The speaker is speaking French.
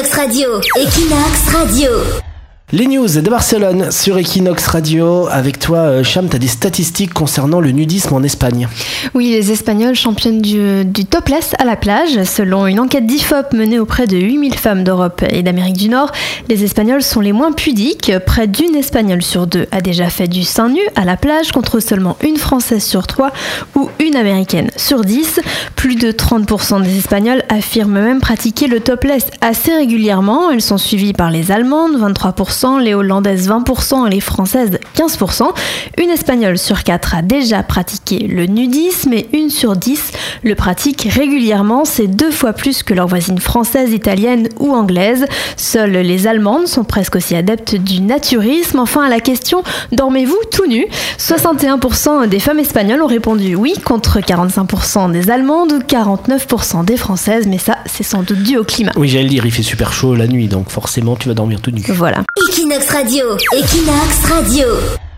Equinox Radio, Radio. Les news de Barcelone sur Equinox Radio. Avec toi, euh, Cham, tu as des statistiques concernant le nudisme en Espagne. Oui, les Espagnols championnes du, du topless à la plage. Selon une enquête d'IFOP menée auprès de 8000 femmes d'Europe et d'Amérique du Nord, les Espagnols sont les moins pudiques. Près d'une Espagnole sur deux a déjà fait du sein nu à la plage contre seulement une Française sur trois ou une Américaine sur dix. Plus de 30% des Espagnols affirment même pratiquer le topless assez régulièrement. Elles sont suivies par les Allemandes, 23% les Hollandaises 20% et les Françaises 15%. Une Espagnole sur 4 a déjà pratiqué le nudisme et une sur 10 le pratique régulièrement. C'est deux fois plus que leurs voisines françaises, italiennes ou anglaises. Seules les Allemandes sont presque aussi adeptes du naturisme. Enfin, à la question dormez-vous tout nu? 61% des femmes espagnoles ont répondu oui contre 45% des Allemandes ou 49% des Françaises. Mais ça, c'est sans doute dû au climat. Oui, j'allais dire, il fait super chaud la nuit, donc forcément tu vas dormir tout nu. Voilà. Equinox Radio, Equinox Radio.